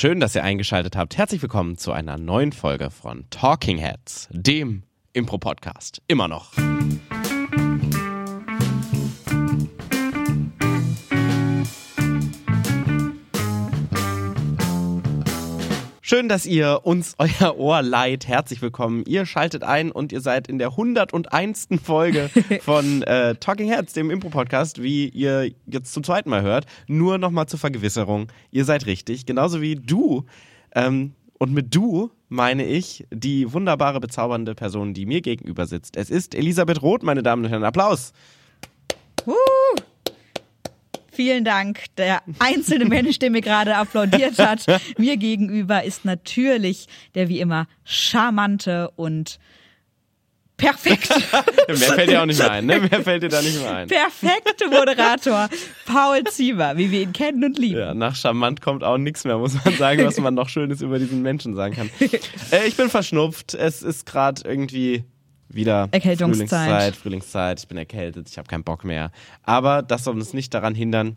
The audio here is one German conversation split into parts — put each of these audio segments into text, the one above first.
Schön, dass ihr eingeschaltet habt. Herzlich willkommen zu einer neuen Folge von Talking Heads, dem Impro-Podcast. Immer noch. Schön, dass ihr uns euer Ohr leiht. Herzlich willkommen. Ihr schaltet ein und ihr seid in der 101. Folge von äh, Talking Heads, dem Impro-Podcast, wie ihr jetzt zum zweiten Mal hört. Nur nochmal zur Vergewisserung. Ihr seid richtig. Genauso wie du. Ähm, und mit du meine ich die wunderbare, bezaubernde Person, die mir gegenüber sitzt. Es ist Elisabeth Roth, meine Damen und Herren. Applaus. Uh, vielen Dank. Der einzelne Mensch, der mir gerade applaudiert hat, mir gegenüber ist natürlich der wie immer charmante und perfekt. Mehr fällt dir auch nicht mehr ein, ne? Mehr fällt dir da nicht mehr ein. Perfekte Moderator Paul Ziemer, wie wir ihn kennen und lieben. Ja, nach charmant kommt auch nichts mehr, muss man sagen, was man noch Schönes über diesen Menschen sagen kann. Äh, ich bin verschnupft. Es ist gerade irgendwie wieder Erkältungszeit. Frühlingszeit, Frühlingszeit. Ich bin erkältet, ich habe keinen Bock mehr. Aber das soll uns nicht daran hindern.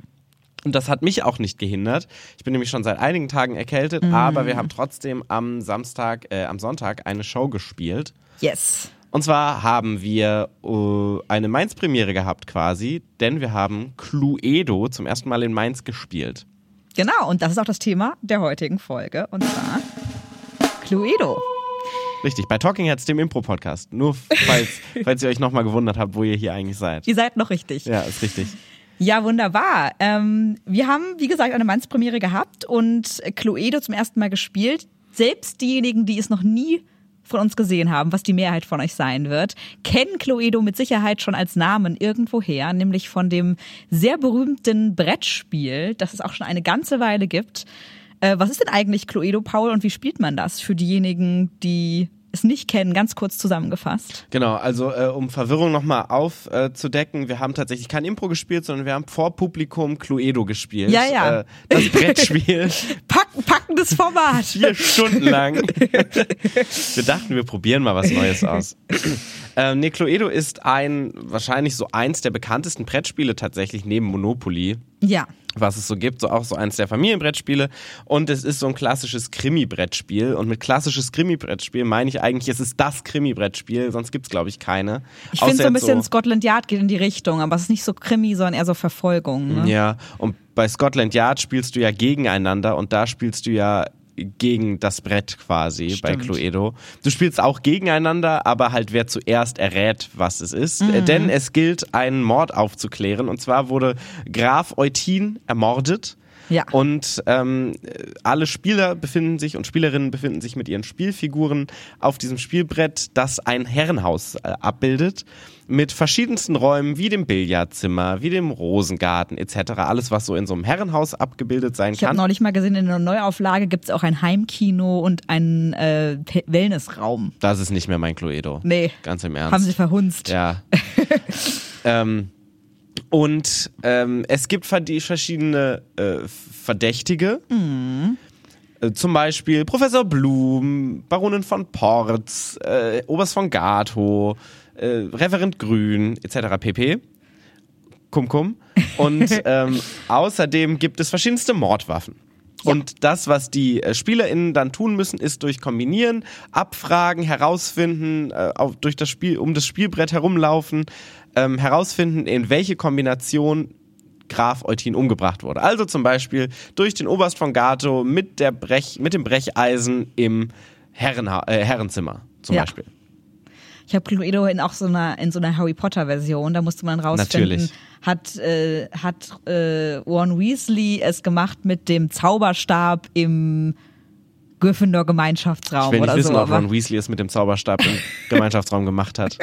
Und das hat mich auch nicht gehindert. Ich bin nämlich schon seit einigen Tagen erkältet, Mhm. aber wir haben trotzdem am Samstag, äh, am Sonntag eine Show gespielt. Yes. Und zwar haben wir äh, eine Mainz-Premiere gehabt quasi, denn wir haben Cluedo zum ersten Mal in Mainz gespielt. Genau, und das ist auch das Thema der heutigen Folge. Und zwar Cluedo. Richtig, bei Talking Heads, dem Impro-Podcast. Nur falls, falls ihr euch nochmal gewundert habt, wo ihr hier eigentlich seid. Ihr seid noch richtig. Ja, ist richtig. Ja, wunderbar. Ähm, wir haben, wie gesagt, eine Mannspremiere gehabt und Cluedo zum ersten Mal gespielt. Selbst diejenigen, die es noch nie von uns gesehen haben, was die Mehrheit von euch sein wird, kennen Cluedo mit Sicherheit schon als Namen irgendwoher, nämlich von dem sehr berühmten Brettspiel, das es auch schon eine ganze Weile gibt. Äh, was ist denn eigentlich Cluedo, Paul, und wie spielt man das für diejenigen, die es nicht kennen, ganz kurz zusammengefasst? Genau, also äh, um Verwirrung nochmal aufzudecken, wir haben tatsächlich kein Impro gespielt, sondern wir haben vor Publikum Cluedo gespielt. Ja, ja. Äh, das Brettspiel. Pack, packendes Format. vier Stunden lang. wir dachten, wir probieren mal was Neues aus. ähm, nee, Cluedo ist ein, wahrscheinlich so eins der bekanntesten Brettspiele tatsächlich neben Monopoly Ja. Was es so gibt, so auch so eins der Familienbrettspiele. Und es ist so ein klassisches Krimi-Brettspiel. Und mit klassisches Krimi-Brettspiel meine ich eigentlich, es ist das Krimi-Brettspiel, sonst gibt's glaube ich keine. Ich finde so ein bisschen Scotland Yard geht in die Richtung, aber es ist nicht so Krimi, sondern eher so Verfolgung. Ne? Ja, und bei Scotland Yard spielst du ja gegeneinander und da spielst du ja gegen das Brett quasi bei Stimmt. Cluedo. Du spielst auch gegeneinander, aber halt wer zuerst errät, was es ist. Mhm. Äh, Denn es gilt, einen Mord aufzuklären. Und zwar wurde Graf Eutin ermordet. Ja. Und ähm, alle Spieler befinden sich und Spielerinnen befinden sich mit ihren Spielfiguren auf diesem Spielbrett, das ein Herrenhaus äh, abbildet, mit verschiedensten Räumen wie dem Billardzimmer, wie dem Rosengarten etc. Alles, was so in so einem Herrenhaus abgebildet sein Ich habe kann. neulich mal gesehen, in der Neuauflage gibt es auch ein Heimkino und einen äh, Wellnessraum. Das ist nicht mehr mein Cluedo. Nee. Ganz im Ernst. Haben sie verhunzt. Ja. ähm, und ähm, es gibt verschiedene äh, Verdächtige. Äh, Zum Beispiel Professor Blum, Baronin von Porz, äh, Oberst von Gato, äh, Reverend Grün, etc. pp. Kum Kum. Und ähm, außerdem gibt es verschiedenste Mordwaffen. Und das, was die äh, SpielerInnen dann tun müssen, ist durch Kombinieren, Abfragen, herausfinden, äh, durch das Spiel, um das Spielbrett herumlaufen, ähm, herausfinden, in welche Kombination Graf Eutin umgebracht wurde. Also zum Beispiel durch den Oberst von Gato mit, der Brech, mit dem Brecheisen im Herrenha äh, Herrenzimmer zum Ja. Beispiel. Ich habe Cluedo in auch so einer in so einer Harry Potter Version, da musste man rausfinden, Natürlich. hat äh, hat äh, Ron Weasley es gemacht mit dem Zauberstab im Gryffindor Gemeinschaftsraum Ich will nicht oder wissen, so. ob Ron Weasley es mit dem Zauberstab im Gemeinschaftsraum gemacht hat.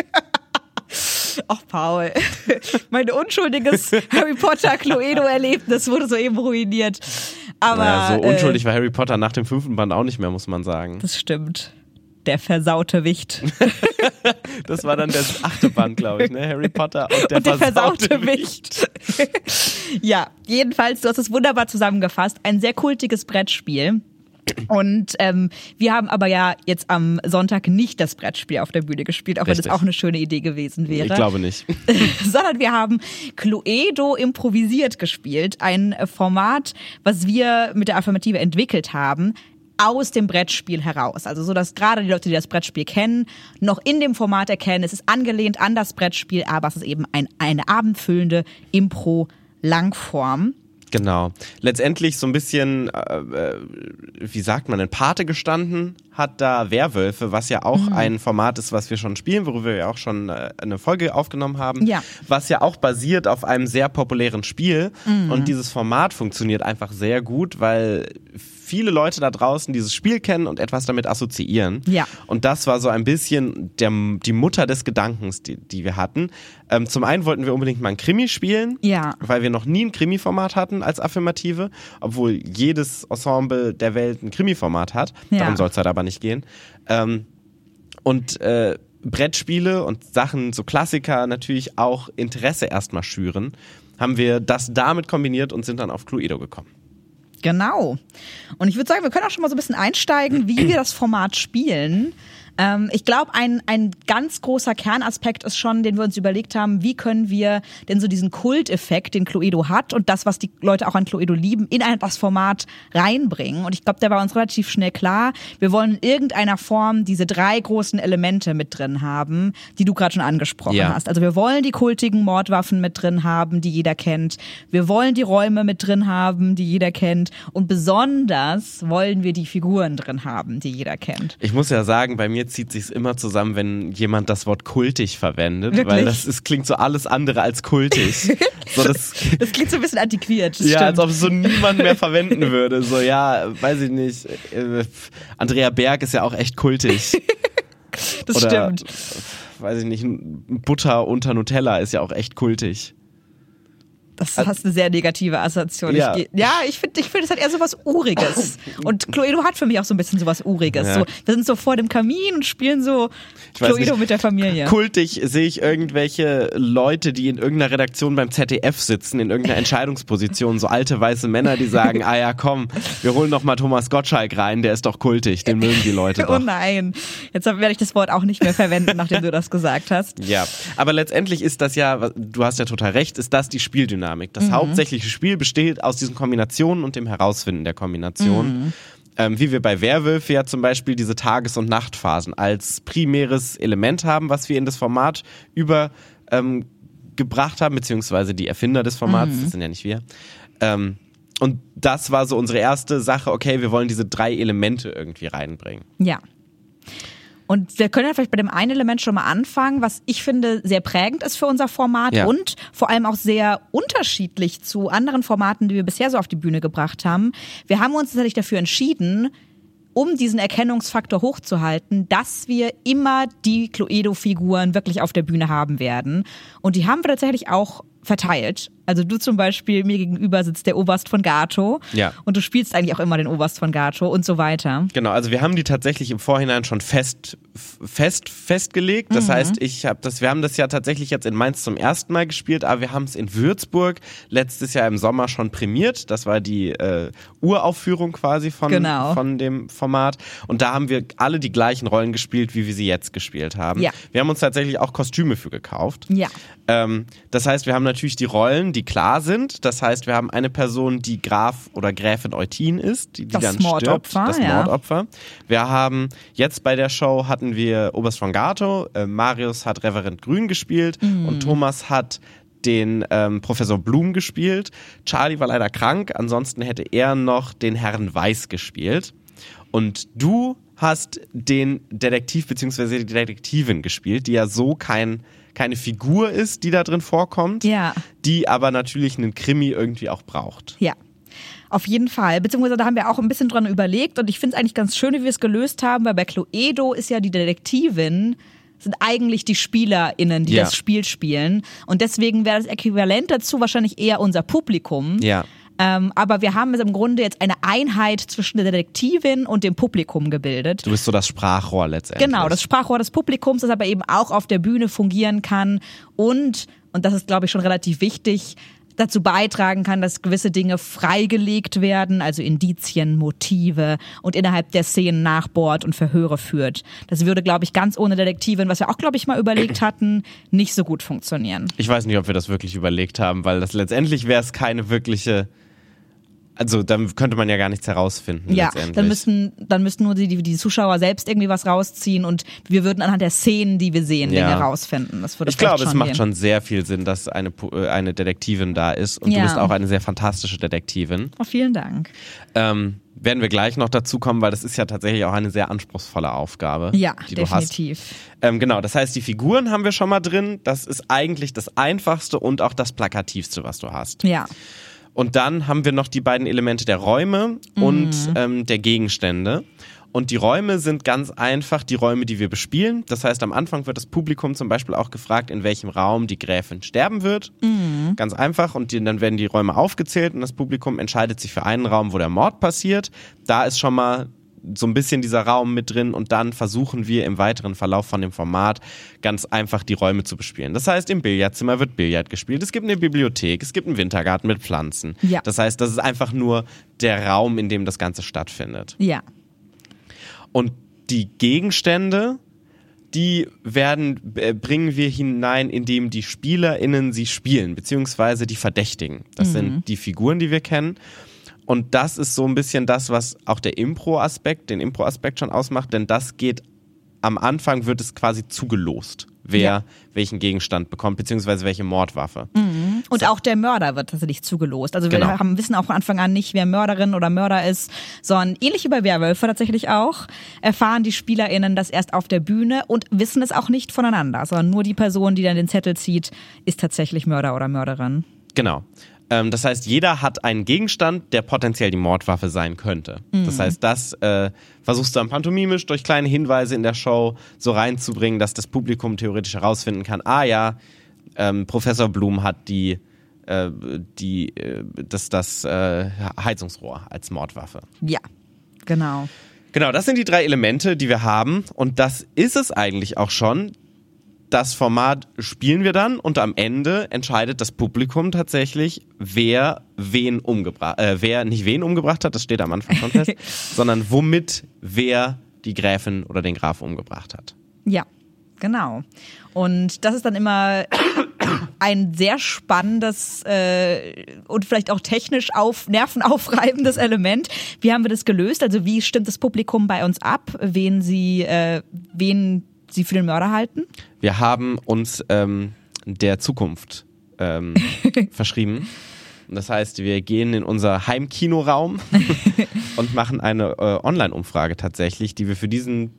Ach, Paul. Mein unschuldiges Harry Potter Cluedo-Erlebnis wurde soeben ruiniert. Aber naja, so äh, unschuldig war Harry Potter nach dem fünften Band auch nicht mehr, muss man sagen. das stimmt. Der versaute Wicht. Das war dann der achte Band, glaube ich, ne? Harry Potter und der, Und der versaute, versaute Wicht. Wicht. ja, jedenfalls, du hast es wunderbar zusammengefasst. Ein sehr kultiges Brettspiel. Und ähm, wir haben aber ja jetzt am Sonntag nicht das Brettspiel auf der Bühne gespielt, auch wenn das auch eine schöne Idee gewesen wäre. Ich glaube nicht. sondern wir haben Cluedo improvisiert gespielt, ein Format, was wir mit der Affirmative entwickelt haben aus dem Brettspiel heraus. Also so, dass gerade die Leute, die das Brettspiel kennen, noch in dem Format erkennen, es ist angelehnt an das Brettspiel, aber es ist eben ein, eine abendfüllende Impro-Langform. Genau. Letztendlich so ein bisschen, äh, äh, wie sagt man, in Pate gestanden hat da Werwölfe, was ja Mhm. auch ein Format ist, was wir schon spielen, worüber wir ja auch schon äh, eine Folge aufgenommen haben. Ja. Was ja auch basiert auf einem sehr populären Spiel. Mhm. Und dieses Format funktioniert einfach sehr gut, weil viele Leute da draußen dieses Spiel kennen und etwas damit assoziieren. Ja. Und das war so ein bisschen der, die Mutter des Gedankens, die, die wir hatten. Ähm, zum einen wollten wir unbedingt mal ein Krimi spielen, Ja. weil wir noch nie ein Krimi-Format hatten als Affirmative, obwohl jedes Ensemble der Welt ein Krimi-Format hat. Ja. Darum soll es halt aber nicht gehen. Ähm, und äh, Brettspiele und Sachen, so Klassiker natürlich auch Interesse erstmal schüren, haben wir das damit kombiniert und sind dann auf Cluedo gekommen. Genau. Und ich würde sagen, wir können auch schon mal so ein bisschen einsteigen, wie wir das Format spielen. Ähm, ich glaube, ein, ein ganz großer Kernaspekt ist schon, den wir uns überlegt haben, wie können wir denn so diesen Kulteffekt, den Cluedo hat und das, was die Leute auch an Cluedo lieben, in ein, das Format reinbringen. Und ich glaube, da war uns relativ schnell klar, wir wollen in irgendeiner Form diese drei großen Elemente mit drin haben, die du gerade schon angesprochen Ja. hast. Also wir wollen die kultigen Mordwaffen mit drin haben, die jeder kennt. Wir wollen die Räume mit drin haben, die jeder kennt. Und besonders wollen wir die Figuren drin haben, die jeder kennt. Ich muss ja sagen, bei mir zieht sich's immer zusammen, wenn jemand das Wort kultig verwendet, Wirklich? weil das ist, klingt so alles andere als kultig. so, das, Das klingt so ein bisschen antiquiert. Ja, als stimmt. ob es so niemand mehr verwenden würde. So, ja, weiß ich nicht. äh, Andrea Berg ist ja auch echt kultig. das Oder, stimmt. weiß ich nicht, Butter unter Nutella ist ja auch echt kultig. Das hast eine sehr negative Assoziation. Ja. Ich, ja, ich finde, ich finde, es hat eher so was Uriges. Und Cluedo hat für mich auch so ein bisschen so was Uriges. Ja. So, wir sind so vor dem Kamin und spielen so Ich Cluedo mit der Familie. Kultig sehe ich irgendwelche Leute, die in irgendeiner Redaktion beim ZDF sitzen, in irgendeiner Entscheidungsposition, so alte weiße Männer, die sagen, ah ja, komm, wir holen noch mal Thomas Gottschalk rein, der ist doch kultig, den mögen die Leute Oh doch. nein, jetzt werde ich das Wort auch nicht mehr verwenden, nachdem du das gesagt hast. Ja, aber letztendlich ist das ja, du hast ja total recht, ist das die Spieldynamik. Das hauptsächliche Spiel besteht aus diesen Kombinationen und dem Herausfinden der Kombination. Ähm, wie wir bei Werwölfe ja zum Beispiel diese Tages- und Nachtphasen als primäres Element haben, was wir in das Format über ähm, gebracht haben, beziehungsweise die Erfinder des Formats, das sind ja nicht wir. Ähm, und das war so unsere erste Sache, okay, wir wollen diese drei Elemente irgendwie reinbringen. Ja. Und wir können ja vielleicht bei dem einen Element schon mal anfangen, was ich finde sehr prägend ist für unser Format Ja. und vor allem auch sehr unterschiedlich zu anderen Formaten, die wir bisher so auf die Bühne gebracht haben. Wir haben uns tatsächlich dafür entschieden, um diesen Erkennungsfaktor hochzuhalten, dass wir immer die Cluedo-Figuren wirklich auf der Bühne haben werden. Und die haben wir tatsächlich auch verteilt. Also du zum Beispiel, mir gegenüber sitzt der Oberst von Gato. Ja. Und du spielst eigentlich auch immer den Oberst von Gato und so weiter. Genau, also wir haben die tatsächlich im Vorhinein schon fest fest festgelegt. Das heißt, ich habe das, wir haben das ja tatsächlich jetzt in Mainz zum ersten Mal gespielt, aber wir haben es in Würzburg letztes Jahr im Sommer schon prämiert. Das war die äh, Uraufführung quasi von Genau. von dem Format und da haben wir alle die gleichen Rollen gespielt, wie wir sie jetzt gespielt haben. Ja. Wir haben uns tatsächlich auch Kostüme für gekauft. Ja. Ähm, das heißt, wir haben natürlich die Rollen, die klar sind. Das heißt, wir haben eine Person, die Graf oder Gräfin Eutin ist, die, die Das dann stirbt. Mordopfer, Das ja. Mordopfer. Wir haben jetzt bei der Show hatten wir Oberst von Gato, äh, Marius hat Reverend Grün gespielt Mhm. und Thomas hat den ähm, Professor Blum gespielt. Charlie war leider krank, ansonsten hätte er noch den Herrn Weiß gespielt. Und du hast den Detektiv bzw. die Detektivin gespielt, die ja so kein, keine Figur ist, die da drin vorkommt, Ja. die aber natürlich einen Krimi irgendwie auch braucht. Ja. Auf jeden Fall. Beziehungsweise da haben wir auch ein bisschen dran überlegt und ich finde es eigentlich ganz schön, wie wir es gelöst haben, weil bei Cluedo ist ja die Detektivin sind eigentlich die SpielerInnen, die Ja. das Spiel spielen. Und deswegen wäre das Äquivalent dazu wahrscheinlich eher unser Publikum. Ja. Ähm, aber wir haben im Grunde jetzt eine Einheit zwischen der Detektivin und dem Publikum gebildet. Du bist so das Sprachrohr letztendlich. Genau, das Sprachrohr des Publikums, das aber eben auch auf der Bühne fungieren kann und, und das ist, glaube ich, schon relativ wichtig, dazu beitragen kann, dass gewisse Dinge freigelegt werden, also Indizien, Motive und innerhalb der Szenen nachbohrt und Verhöre führt. Das würde, glaube ich, ganz ohne Detektivin, was wir auch, glaube ich, mal überlegt hatten, nicht so gut funktionieren. Ich weiß nicht, ob wir das wirklich überlegt haben, weil das letztendlich wäre es keine wirkliche also dann könnte man ja gar nichts herausfinden. Ja, dann müssten, dann müssten nur die, die Zuschauer selbst irgendwie was rausziehen und wir würden anhand der Szenen, die wir sehen, ja. Dinge rausfinden. Das würde ich glaube, es macht gehen. schon sehr viel Sinn, dass eine, äh, eine Detektivin da ist und ja. du bist auch eine sehr fantastische Detektivin. Oh, vielen Dank. Ähm, werden wir gleich noch dazu kommen, weil das ist ja tatsächlich auch eine sehr anspruchsvolle Aufgabe. Ja, die definitiv. Du hast. Ähm, genau, das heißt, die Figuren haben wir schon mal drin. Das ist eigentlich das einfachste und auch das plakativste, was du hast. Ja. Und dann haben wir noch die beiden Elemente der Räume mhm. und ähm, der Gegenstände. Und die Räume sind ganz einfach die Räume, die wir bespielen. Das heißt, am Anfang wird das Publikum zum Beispiel auch gefragt, in welchem Raum die Gräfin sterben wird. Mhm. Ganz einfach. Und die, dann werden die Räume aufgezählt und das Publikum entscheidet sich für einen Raum, wo der Mord passiert. Da ist schon mal so ein bisschen dieser Raum mit drin und dann versuchen wir im weiteren Verlauf von dem Format ganz einfach die Räume zu bespielen. Das heißt, im Billardzimmer wird Billard gespielt, es gibt eine Bibliothek, es gibt einen Wintergarten mit Pflanzen. Ja. Das heißt, das ist einfach nur der Raum, in dem das Ganze stattfindet. Ja. Und die Gegenstände, die werden, äh, bringen wir hinein, indem die SpielerInnen sie spielen, beziehungsweise die Verdächtigen. Das mhm. sind die Figuren, die wir kennen. Und das ist so ein bisschen das, was auch der Impro-Aspekt, den Impro-Aspekt schon ausmacht, denn das geht am Anfang wird es quasi zugelost, wer ja. welchen Gegenstand bekommt, beziehungsweise welche Mordwaffe. Mhm. Und so. auch der Mörder wird tatsächlich zugelost. Also wir genau. haben, wissen auch von Anfang an nicht, wer Mörderin oder Mörder ist, sondern ähnlich wie bei Werwölfe tatsächlich auch, erfahren die SpielerInnen das erst auf der Bühne und wissen es auch nicht voneinander, sondern nur die Person, die dann den Zettel zieht, ist tatsächlich Mörder oder Mörderin. Genau. Ähm, das heißt, jeder hat einen Gegenstand, der potenziell die Mordwaffe sein könnte. Mhm. Das heißt, das äh, versuchst du dann pantomimisch durch kleine Hinweise in der Show so reinzubringen, dass das Publikum theoretisch herausfinden kann, ah ja, ähm, Professor Blum hat die äh, die, äh, das, das äh, Heizungsrohr als Mordwaffe. Ja, genau. Genau, das sind die drei Elemente, die wir haben. Und das ist es eigentlich auch schon das Format spielen wir dann und am Ende entscheidet das Publikum tatsächlich, wer wen umgebracht, äh, wer nicht wen umgebracht hat, das steht am Anfang schon fest, sondern womit wer die Gräfin oder den Graf umgebracht hat. Ja, genau. Und das ist dann immer ein sehr spannendes äh, und vielleicht auch technisch auf nervenaufreibendes Element. Wie haben wir das gelöst? Also wie stimmt das Publikum bei uns ab, wen sie, äh, wen Sie für den Mörder halten? Wir haben uns ähm, der Zukunft ähm, verschrieben. Das heißt, wir gehen in unser Heimkinoraum und machen eine äh, Online-Umfrage tatsächlich, die wir für diesen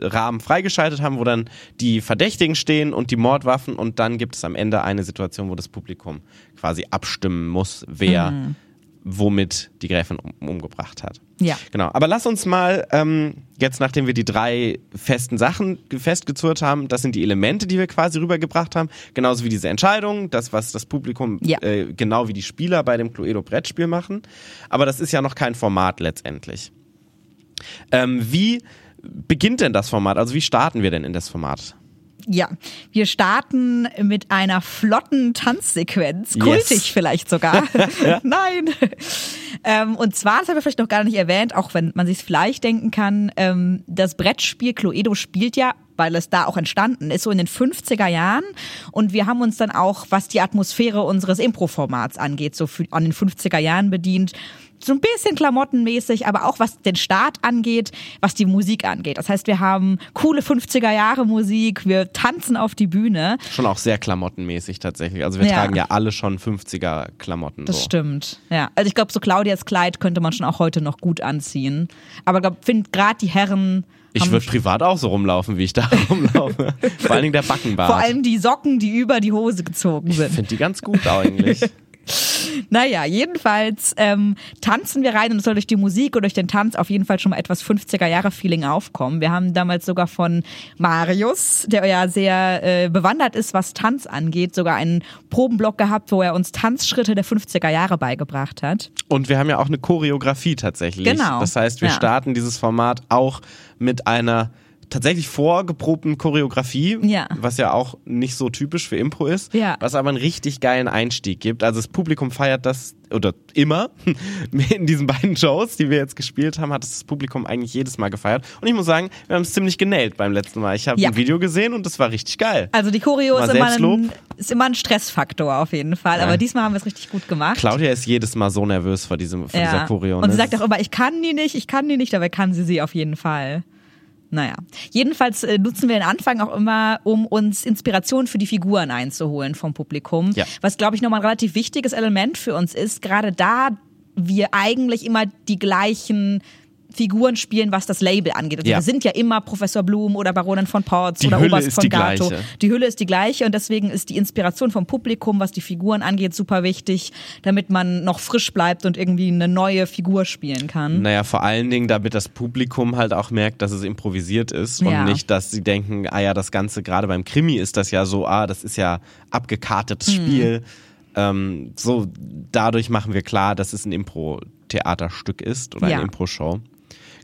Rahmen freigeschaltet haben, wo dann die Verdächtigen stehen und die Mordwaffen und dann gibt es am Ende eine Situation, wo das Publikum quasi abstimmen muss, wer mhm womit die Gräfin um, umgebracht hat. Ja. Genau. Aber lass uns mal ähm, jetzt, nachdem wir die drei festen Sachen festgezurrt haben, das sind die Elemente, die wir quasi rübergebracht haben, genauso wie diese Entscheidung, das, was das Publikum ja. äh, genau wie die Spieler bei dem Cluedo-Brettspiel machen. Aber das ist ja noch kein Format letztendlich. Ähm, wie beginnt denn das Format? Also wie starten wir denn in das Format? Ja, wir starten mit einer flotten Tanzsequenz, kultig yes. vielleicht sogar. Nein. Ähm, und zwar, das haben wir vielleicht noch gar nicht erwähnt, auch wenn man sich vielleicht denken kann, ähm, das Brettspiel Cluedo spielt ja weil es da auch entstanden ist, so in den 50er Jahren. Und wir haben uns dann auch, was die Atmosphäre unseres Impro-Formats angeht, so für, an den 50er Jahren bedient so ein bisschen klamottenmäßig, aber auch was den Start angeht, was die Musik angeht. Das heißt, wir haben coole 50er Jahre Musik, wir tanzen auf die Bühne. Schon auch sehr klamottenmäßig tatsächlich. Also wir ja. tragen ja alle schon 50er Klamotten. Das so. stimmt. Ja, also ich glaube, so Claudias Kleid könnte man schon auch heute noch gut anziehen. Aber ich finde gerade die Herren ich würde privat auch so rumlaufen, wie ich da rumlaufe. Vor allen Dingen der Backenbart. Vor allem die Socken, die über die Hose gezogen sind. Ich finde die ganz gut eigentlich. Naja, jedenfalls ähm, tanzen wir rein und es soll durch die Musik und durch den Tanz auf jeden Fall schon mal etwas 50er-Jahre-Feeling aufkommen. Wir haben damals sogar von Marius, der ja sehr äh, bewandert ist, was Tanz angeht, sogar einen Probenblock gehabt, wo er uns Tanzschritte der 50er Jahre beigebracht hat. Und wir haben ja auch eine Choreografie tatsächlich. Genau. Das heißt, wir ja. starten dieses Format auch mit einer tatsächlich vorgeprobten Choreografie, Ja. was ja auch nicht so typisch für Impro ist, Ja. was aber einen richtig geilen Einstieg gibt. Also das Publikum feiert das oder immer in diesen beiden Shows, die wir jetzt gespielt haben, hat das Publikum eigentlich jedes Mal gefeiert. Und ich muss sagen, wir haben es ziemlich genäht beim letzten Mal. Ich habe Ja. ein Video gesehen und das war richtig geil. Also die Choreo ist immer, ein, ist immer ein Stressfaktor auf jeden Fall. Ja. Aber diesmal haben wir es richtig gut gemacht. Claudia ist jedes Mal so nervös vor, diesem, vor dieser Choreo. Und sie ne? sagt auch immer, ich kann die nicht, ich kann die nicht, dabei kann sie sie auf jeden Fall. Naja, jedenfalls äh, nutzen wir den Anfang auch immer, um uns Inspiration für die Figuren einzuholen vom Publikum. Ja. Was, glaube ich, nochmal ein relativ wichtiges Element für uns ist, gerade da wir eigentlich immer die gleichen Figuren spielen, was das Label angeht. Also Ja. wir sind ja immer Professor Blum oder Baronin von Potts Die oder Hülle Oberst von Gato. gleiche. Die Hülle ist die gleiche und deswegen ist die Inspiration vom Publikum, was die Figuren angeht, super wichtig, damit man noch frisch bleibt und irgendwie eine neue Figur spielen kann. Naja, vor allen Dingen, damit das Publikum halt auch merkt, dass es improvisiert ist Ja. und nicht, dass sie denken, ah ja, das Ganze, gerade beim Krimi ist das ja so, ah, das ist ja abgekartetes Hm. Spiel. Ähm, so, dadurch machen wir klar, dass es ein Impro-Theaterstück ist oder Ja. eine Impro-Show.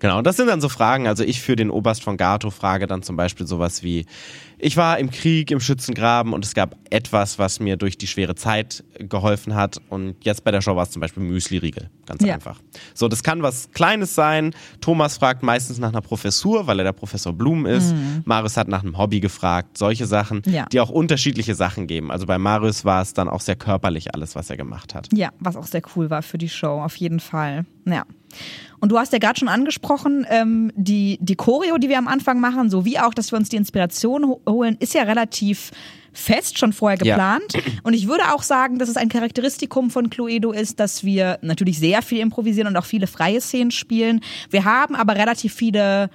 Genau, das sind dann so Fragen. Also ich für den Oberst von Gato frage dann zum Beispiel sowas wie, ich war im Krieg, im Schützengraben und es gab etwas, was mir durch die schwere Zeit geholfen hat. Und jetzt bei der Show war es zum Beispiel Müsli-Riegel. Ganz Ja. einfach. So, das kann was Kleines sein. Thomas fragt meistens nach einer Professur, weil er der Professor Blum ist. Marius hat nach einem Hobby gefragt. Solche Sachen, Mhm. Ja. die auch unterschiedliche Sachen geben. Also bei Marius war es dann auch sehr körperlich alles, was er gemacht hat. Ja, was auch sehr cool war für die Show, auf jeden Fall. Ja. Und du hast ja gerade schon angesprochen, ähm, die, die Choreo, die wir am Anfang machen, sowie auch, dass wir uns die Inspiration ho holen, ist ja relativ fest schon vorher Ja. geplant. Und ich würde auch sagen, dass es ein Charakteristikum von Cluedo ist, dass wir natürlich sehr viel improvisieren und auch viele freie Szenen spielen. Wir haben aber relativ viele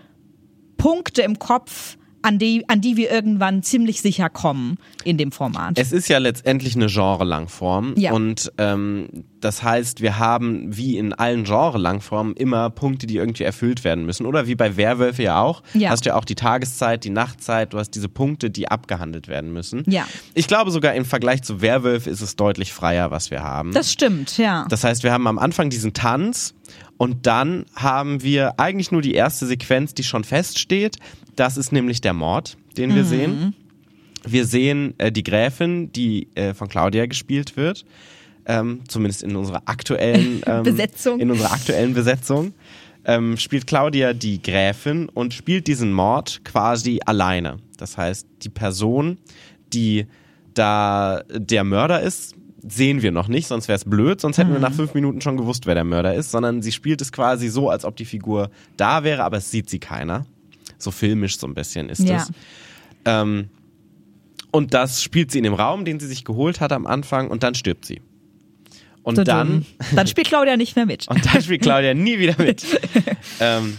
Punkte im Kopf, an die, an die wir irgendwann ziemlich sicher kommen in dem Format. Es ist ja letztendlich eine Genre-Langform Ja. und ähm, das heißt, wir haben wie in allen Genre-Langformen immer Punkte, die irgendwie erfüllt werden müssen. Oder wie bei Werwölfe ja auch. Ja. Hast du ja auch die Tageszeit, die Nachtzeit, du hast diese Punkte, die abgehandelt werden müssen. Ja. Ich glaube sogar im Vergleich zu Werwölfe ist es deutlich freier, was wir haben. das stimmt, ja. Das heißt, wir haben am Anfang diesen Tanz und dann haben wir eigentlich nur die erste Sequenz, die schon feststeht. Das ist nämlich der Mord, den Mhm. wir sehen. Wir sehen äh, die Gräfin, die äh, von Claudia gespielt wird. Ähm, zumindest in unserer aktuellen ähm, Besetzung. In unserer aktuellen Besetzung ähm, spielt Claudia die Gräfin und spielt diesen Mord quasi alleine. Das heißt, die Person, die da der Mörder ist, sehen wir noch nicht, sonst wäre es blöd, sonst hätten wir nach fünf Minuten schon gewusst, wer der Mörder ist, sondern sie spielt es quasi so, als ob die Figur da wäre, aber es sieht sie keiner. So filmisch so ein bisschen ist Ja. es. Ähm, und das spielt sie in dem Raum, den sie sich geholt hat am Anfang und dann stirbt sie. Und So dann, dann spielt Claudia nicht mehr mit. und dann spielt Claudia nie wieder mit. ähm,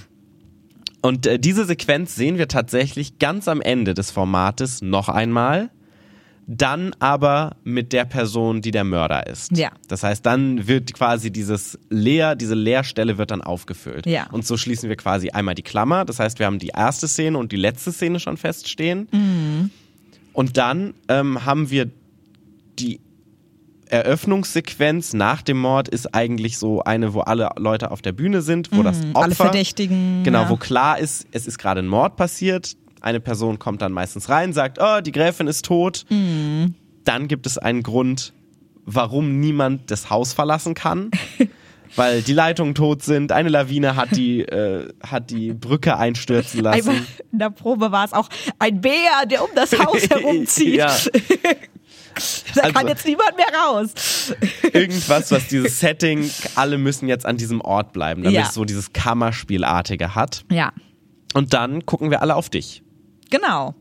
und äh, diese Sequenz sehen wir tatsächlich ganz am Ende des Formates noch einmal. Dann aber mit der Person, die der Mörder ist. Ja. Das heißt, dann wird quasi dieses Leer, diese Leerstelle wird dann aufgefüllt. Ja. Und so schließen wir quasi einmal die Klammer. Das heißt, wir haben die erste Szene und die letzte Szene schon feststehen. Mhm. Und dann ähm, haben wir die Eröffnungssequenz nach dem Mord ist eigentlich so eine, wo alle Leute auf der Bühne sind, wo das Opfer, Mhm. alle Verdächtigen, genau, ja. wo klar ist, es ist gerade ein Mord passiert. Eine Person kommt dann meistens rein, sagt, oh, die Gräfin ist tot. Mhm. Dann gibt es einen Grund, warum niemand das Haus verlassen kann. Weil die Leitungen tot sind, eine Lawine hat die, äh, hat die Brücke einstürzen lassen. Einmal in der Probe war es auch ein Bär, der um das Haus herumzieht. Da kann Also- jetzt niemand mehr raus. irgendwas, was dieses Setting, alle müssen jetzt an diesem Ort bleiben, damit Ja. es so dieses Kammerspielartige hat. Ja, Und dann gucken wir alle auf dich. Genau.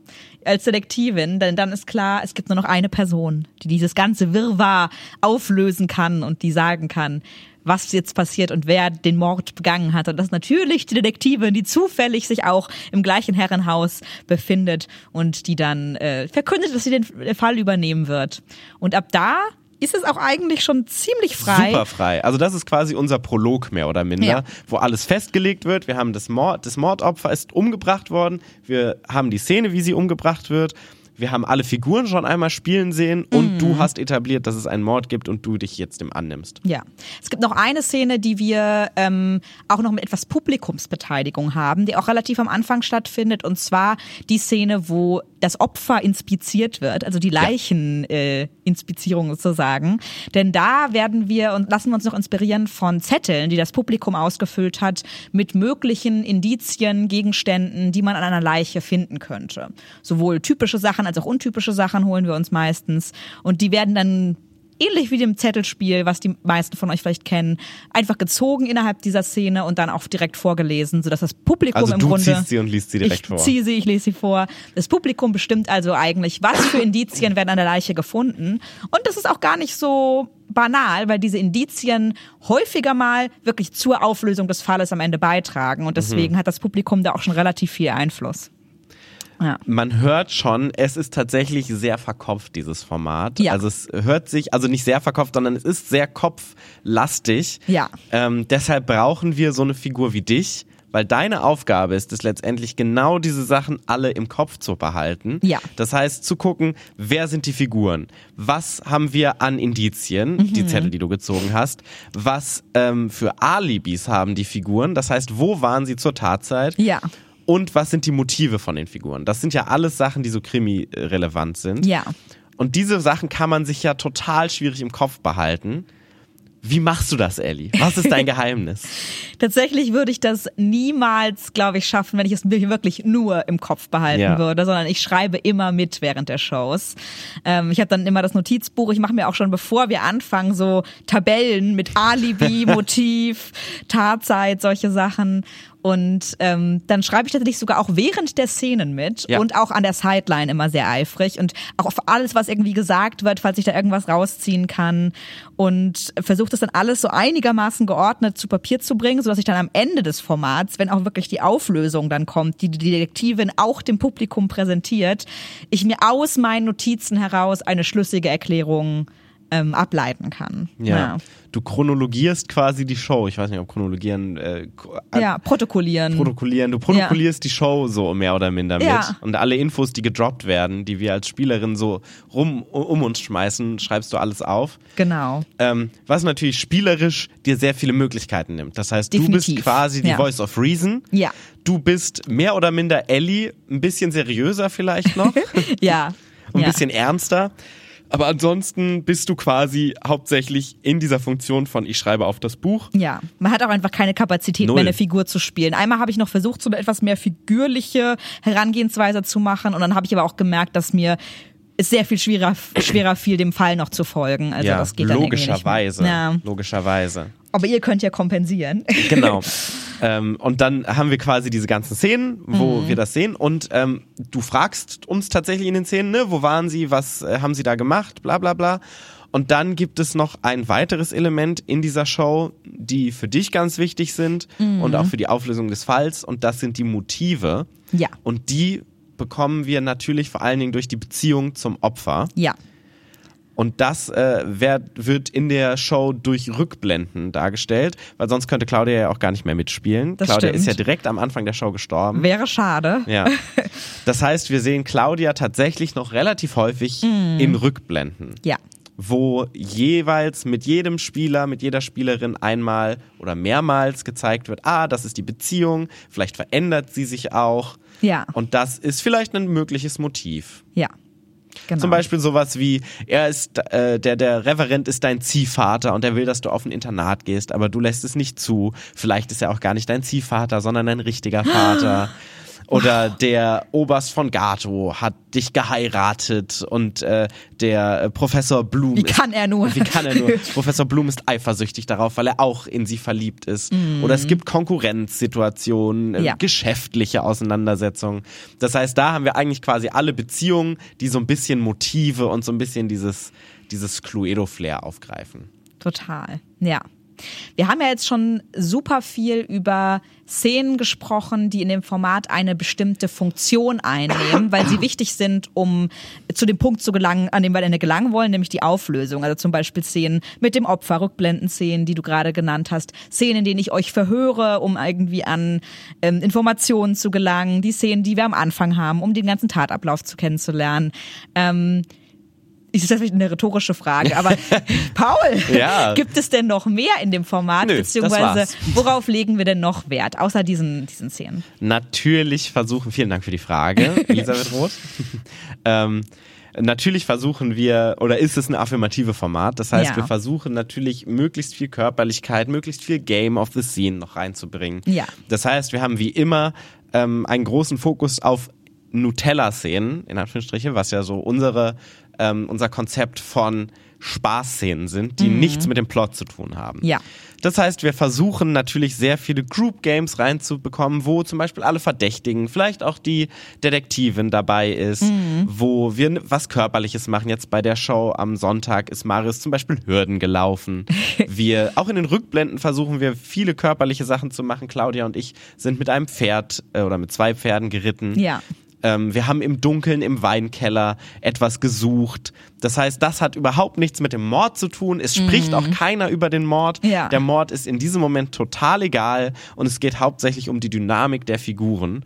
Als Detektivin, denn dann ist klar, es gibt nur noch eine Person, die dieses ganze Wirrwarr auflösen kann und die sagen kann, was jetzt passiert und wer den Mord begangen hat. Und das ist natürlich die Detektivin, die zufällig sich auch im gleichen Herrenhaus befindet und die dann äh, verkündet, dass sie den Fall übernehmen wird. Und ab da ist es auch eigentlich schon ziemlich frei. Super frei. Also das ist quasi unser Prolog mehr oder minder, Ja. wo alles festgelegt wird. Wir haben das Mord, das Mordopfer ist umgebracht worden. Wir haben die Szene, wie sie umgebracht wird. Wir haben alle Figuren schon einmal spielen sehen und du hast etabliert, dass es einen Mord gibt und du dich jetzt dem annimmst. Ja. Es gibt noch eine Szene, die wir ähm, auch noch mit etwas Publikumsbeteiligung haben, die auch relativ am Anfang stattfindet. Und zwar die Szene, wo das Opfer inspiziert wird, also die Leicheninspizierung äh, Inspizierung sozusagen. Denn da werden wir und lassen wir uns noch inspirieren von Zetteln, die das Publikum ausgefüllt hat, mit möglichen Indizien, Gegenständen, die man an einer Leiche finden könnte. Sowohl typische Sachen als auch untypische Sachen holen wir uns meistens. Und die werden dann ähnlich wie dem Zettelspiel, was die meisten von euch vielleicht kennen, einfach gezogen innerhalb dieser Szene und dann auch direkt vorgelesen, sodass das Publikum Also im du Grunde ziehst sie und liest sie direkt ich vor. ziehe sie, ich lese sie vor. Das Publikum bestimmt also eigentlich, was für Indizien werden an der Leiche gefunden. Und das ist auch gar nicht so banal, weil diese Indizien häufiger mal wirklich zur Auflösung des Falles am Ende beitragen. Und deswegen hat das Publikum da auch schon relativ viel Einfluss. Ja. Man hört schon, es ist tatsächlich sehr verkopft, dieses Format. Ja. Also es hört sich, also nicht sehr verkopft, sondern es ist sehr kopflastig. Ja. Ähm, deshalb brauchen wir so eine Figur wie dich, weil deine Aufgabe ist es letztendlich genau diese Sachen alle im Kopf zu behalten. Ja. Das heißt zu gucken, wer sind die Figuren? Was haben wir an Indizien, Mhm. die Zettel, die du gezogen hast? Was ähm, für Alibis haben die Figuren? Das heißt, wo waren sie zur Tatzeit? Ja. Und was sind die Motive von den Figuren? Das sind ja alles Sachen, die so krimi-relevant sind. Ja. Und diese Sachen kann man sich ja total schwierig im Kopf behalten. Wie machst du das, Ellie? Was ist dein Geheimnis? Tatsächlich würde ich das niemals, glaube ich, schaffen, wenn ich es wirklich nur im Kopf behalten Ja. würde, sondern ich schreibe immer mit während der Shows. Ähm, ich habe dann immer das Notizbuch. Ich mache mir auch schon, bevor wir anfangen, so Tabellen mit Alibi, Motiv, Tatzeit, solche Sachen. Und ähm, dann schreibe ich tatsächlich sogar auch während der Szenen mit Ja. und auch an der Sideline immer sehr eifrig und auch auf alles, was irgendwie gesagt wird, falls ich da irgendwas rausziehen kann und versuche das dann alles so einigermaßen geordnet zu Papier zu bringen, sodass ich dann am Ende des Formats, wenn auch wirklich die Auflösung dann kommt, die die Detektivin auch dem Publikum präsentiert, ich mir aus meinen Notizen heraus eine schlüssige Erklärung ähm, ableiten kann. Ja. Du chronologierst quasi die Show. Ich weiß nicht, ob chronologieren, äh, Ja, ja protokollieren. protokollieren. Du protokollierst die Show so mehr oder minder mit. Ja. Und alle Infos, die gedroppt werden, die wir als Spielerin so rum um uns schmeißen, schreibst du alles auf. genau. Ähm, was natürlich spielerisch dir sehr viele Möglichkeiten nimmt. Das heißt, du Definitiv. bist quasi die Ja. Voice of Reason. Ja. Du bist mehr oder minder Ellie, ein bisschen seriöser vielleicht noch, Ja. ein ja. bisschen ernster. Aber ansonsten bist du quasi hauptsächlich in dieser Funktion von ich schreibe auf das Buch. Ja, man hat auch einfach keine Kapazität Null. mehr, eine Figur zu spielen. Einmal habe ich noch versucht, so eine etwas mehr figürliche Herangehensweise zu machen und dann habe ich aber auch gemerkt, dass mir es sehr viel schwerer, schwerer fiel, dem Fall noch zu folgen. Also ja, das geht dann logischerweise. Ja. Logischerweise. Aber ihr könnt ja kompensieren. Genau. ähm, und dann haben wir quasi diese ganzen Szenen, wo Mhm. wir das sehen. Und ähm, du fragst uns tatsächlich in den Szenen, ne, wo waren sie, was äh, haben sie da gemacht, bla bla bla. Und dann gibt es noch ein weiteres Element in dieser Show, die für dich ganz wichtig sind Mhm. und auch für die Auflösung des Falls. Und das sind die Motive. Ja. Und die bekommen wir natürlich vor allen Dingen durch die Beziehung zum Opfer. Ja. Und das äh, werd, wird in der Show durch Rückblenden dargestellt, weil sonst könnte Claudia ja auch gar nicht mehr mitspielen. Das Claudia stimmt. ist ja direkt am Anfang der Show gestorben. Wäre schade. Ja. Das heißt, wir sehen Claudia tatsächlich noch relativ häufig Mhm. in Rückblenden, Ja. Wo jeweils mit jedem Spieler, mit jeder Spielerin einmal oder mehrmals gezeigt wird, ah, das ist die Beziehung, vielleicht verändert sie sich auch. Ja. Und das ist vielleicht ein mögliches Motiv. Ja. Genau. Zum Beispiel sowas wie, er ist, äh, der, der Reverend ist dein Ziehvater und er will, dass du auf ein Internat gehst, aber du lässt es nicht zu. Vielleicht ist er auch gar nicht dein Ziehvater, sondern ein richtiger Vater. Oder der Oberst von Gato hat dich geheiratet und äh, der äh, Professor Blum Wie ist, kann er nur? Wie kann er nur? Professor Blum ist eifersüchtig darauf, weil er auch in sie verliebt ist. Oder es gibt Konkurrenzsituationen, äh. Ja. geschäftliche Auseinandersetzungen. Das heißt, da haben wir eigentlich quasi alle Beziehungen, die so ein bisschen Motive und so ein bisschen dieses, dieses Cluedo-Flair aufgreifen. Total. Ja. Wir haben ja jetzt schon super viel über Szenen gesprochen, die in dem Format eine bestimmte Funktion einnehmen, weil sie wichtig sind, um zu dem Punkt zu gelangen, an dem wir Ende gelangen wollen, nämlich die Auflösung. Also zum Beispiel Szenen mit dem Opfer, Rückblenden-Szenen, die du gerade genannt hast, Szenen, in denen ich euch verhöre, um irgendwie an ähm, Informationen zu gelangen, die Szenen, die wir am Anfang haben, um den ganzen Tatablauf zu kennenzulernen. Ähm, ist vielleicht eine rhetorische Frage, aber Paul, Ja. gibt es denn noch mehr in dem Format, Nö, beziehungsweise worauf legen wir denn noch Wert, außer diesen, diesen Szenen? Natürlich versuchen, vielen Dank für die Frage, Elisabeth Roth. ähm, natürlich versuchen wir, oder ist es ein affirmative Format? Das heißt, Ja. wir versuchen natürlich möglichst viel Körperlichkeit, möglichst viel Game of the Scene noch reinzubringen. Ja. Das heißt, wir haben wie immer ähm, einen großen Fokus auf Nutella-Szenen, in Anführungsstriche, was ja so unsere, ähm, unser Konzept von Spaßszenen sind, die nichts mit dem Plot zu tun haben. Mhm. Ja. Das heißt, wir versuchen natürlich sehr viele Group Games reinzubekommen, wo zum Beispiel alle Verdächtigen, vielleicht auch die Detektivin dabei ist, Mhm. wo wir was Körperliches machen. Jetzt bei der Show am Sonntag ist Marius zum Beispiel Hürden gelaufen. wir, auch in den Rückblenden versuchen wir viele körperliche Sachen zu machen. Claudia und ich sind mit einem Pferd äh, oder mit zwei Pferden geritten. Ja. Ähm, wir haben im Dunkeln im Weinkeller etwas gesucht. Das heißt, das hat überhaupt nichts mit dem Mord zu tun. Es spricht auch keiner über den Mord. Ja. Der Mord ist in diesem Moment total egal und es geht hauptsächlich um die Dynamik der Figuren.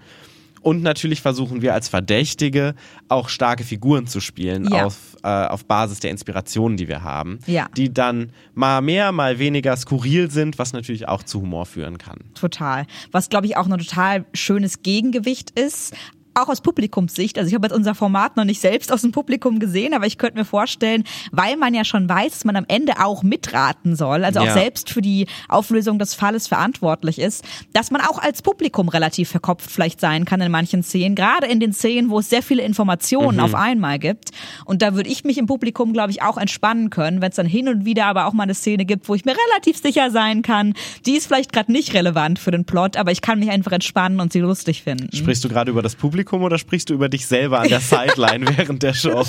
Und natürlich versuchen wir als Verdächtige auch starke Figuren zu spielen Ja. auf, äh, auf Basis der Inspirationen, die wir haben, Ja. die dann mal mehr, mal weniger skurril sind, was natürlich auch zu Humor führen kann. Total. Was, glaube ich, auch ein total schönes Gegengewicht ist. Auch aus Publikumssicht. Also ich habe jetzt unser Format noch nicht selbst aus dem Publikum gesehen, aber ich könnte mir vorstellen, weil man ja schon weiß, dass man am Ende auch mitraten soll, also auch Ja. selbst für die Auflösung des Falles verantwortlich ist, dass man auch als Publikum relativ verkopft vielleicht sein kann in manchen Szenen, gerade in den Szenen, wo es sehr viele Informationen auf einmal gibt. Und da würde ich mich im Publikum, glaube ich, auch entspannen können, wenn es dann hin und wieder aber auch mal eine Szene gibt, wo ich mir relativ sicher sein kann, die ist vielleicht gerade nicht relevant für den Plot, aber ich kann mich einfach entspannen und sie lustig finden. Sprichst du gerade über das Publikum oder sprichst du über dich selber an der Sideline während der Show?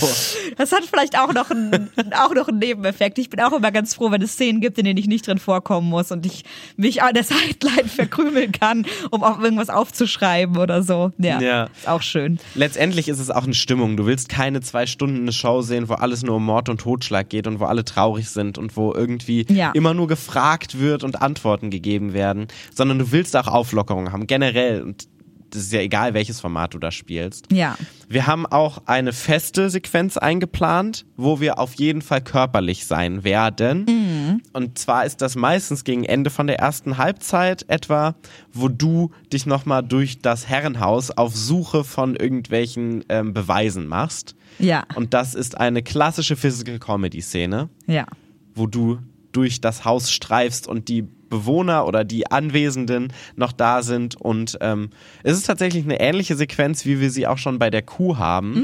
Das hat vielleicht auch noch, einen, auch noch einen Nebeneffekt. Ich bin auch immer ganz froh, wenn es Szenen gibt, in denen ich nicht drin vorkommen muss und ich mich an der Sideline verkrümeln kann, um auch irgendwas aufzuschreiben oder so. Ja, Ja. ist auch schön. Letztendlich ist es auch eine Stimmung. Du willst keine zwei Stunden eine Show sehen, wo alles nur um Mord und Totschlag geht und wo alle traurig sind und wo irgendwie Ja. immer nur gefragt wird und Antworten gegeben werden, sondern du willst auch Auflockerung haben, generell. Und das ist ja egal, welches Format du da spielst. Ja. Wir haben auch eine feste Sequenz eingeplant, wo wir auf jeden Fall körperlich sein werden. Und zwar ist das meistens gegen Ende von der ersten Halbzeit etwa, wo du dich nochmal durch das Herrenhaus auf Suche von irgendwelchen ähm, Beweisen machst. Ja. Und das ist eine klassische Physical Comedy Szene, Ja. wo du durch das Haus streifst und die Bewohner oder die Anwesenden noch da sind. Und ähm, es ist tatsächlich eine ähnliche Sequenz, wie wir sie auch schon bei der Kuh haben.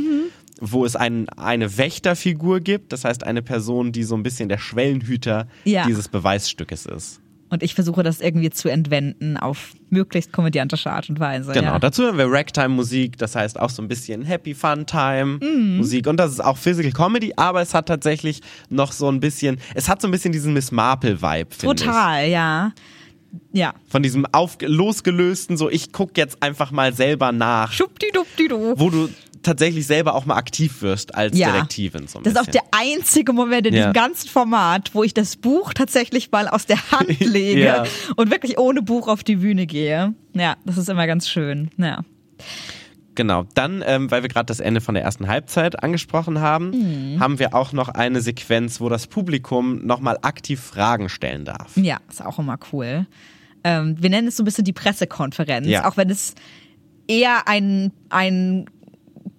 Wo es ein, eine Wächterfigur gibt, das heißt eine Person, die so ein bisschen der Schwellenhüter Ja. dieses Beweisstückes ist. Und ich versuche das irgendwie zu entwenden auf möglichst komödiantische Art und Weise. Genau, Ja. dazu haben wir Ragtime-Musik, das heißt auch so ein bisschen Happy Fun Time Mhm. Musik und das ist auch Physical Comedy, aber es hat tatsächlich noch so ein bisschen, es hat so ein bisschen diesen Miss Marple-Vibe, finde ich. Total, ja. Ja. Von diesem auf, losgelösten, so ich guck jetzt einfach mal selber nach, Schubdidubidu. wo du tatsächlich selber auch mal aktiv wirst als Ja. Detektivin. So Das ist auch der einzige Moment in Ja. diesem ganzen Format, wo ich das Buch tatsächlich mal aus der Hand lege Ja. und wirklich ohne Buch auf die Bühne gehe. Ja, das ist immer ganz schön. Ja. Genau, dann, ähm, weil wir gerade das Ende von der ersten Halbzeit angesprochen haben, Mhm. haben wir auch noch eine Sequenz, wo das Publikum nochmal aktiv Fragen stellen darf. ja, ist auch immer cool. Ähm, wir nennen es so ein bisschen die Pressekonferenz, auch wenn es eher ein, ein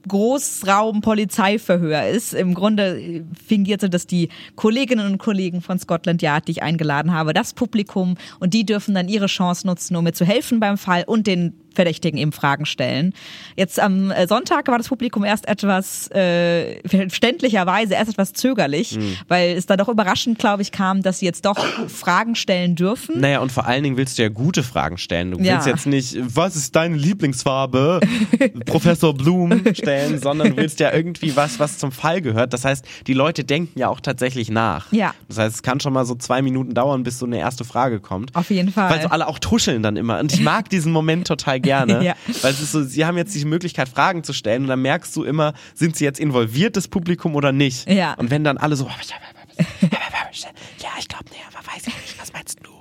Großraum-Polizeiverhör ist. Im Grunde äh, fingiert so, dass die Kolleginnen und Kollegen von Scotland Yard, die ich eingeladen habe, das Publikum und die dürfen dann ihre Chance nutzen, um mir zu helfen beim Fall und den Verdächtigen eben Fragen stellen. Jetzt am äh, Sonntag war das Publikum erst etwas äh, verständlicherweise erst etwas zögerlich, mhm. weil es da doch überraschend, glaube ich, kam, dass sie jetzt doch Fragen stellen dürfen. Naja, und vor allen Dingen willst du ja gute Fragen stellen. Du willst ja. jetzt nicht, was ist deine Lieblingsfarbe, Professor Blum stellen, sondern du willst ja irgendwie was, was zum Fall gehört. Das heißt, die Leute denken ja auch tatsächlich nach. Ja. Das heißt, es kann schon mal so zwei Minuten dauern, bis so eine erste Frage kommt. Auf jeden Fall. Weil so alle auch tuscheln dann immer. Und ich mag diesen Moment total gerne. ja. Weil es ist so, sie haben jetzt die Möglichkeit, Fragen zu stellen und dann merkst du immer, sind sie jetzt involviert, das Publikum oder nicht? Ja. Und wenn dann alle so, ja, ich glaube, nee, aber weiß ich nicht, was meinst du?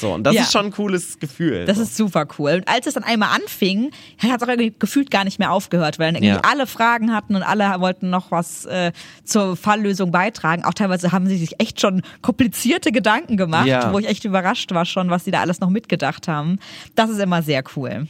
So, und das ja. ist schon ein cooles Gefühl. Das so. ist super cool. Und als es dann einmal anfing, hat es auch gefühlt gar nicht mehr aufgehört, weil dann irgendwie ja. alle Fragen hatten und alle wollten noch was äh, zur Falllösung beitragen. Auch teilweise haben sie sich echt schon komplizierte Gedanken gemacht, ja. wo ich echt überrascht war schon, was sie da alles noch mitgedacht haben. Das ist immer sehr cool.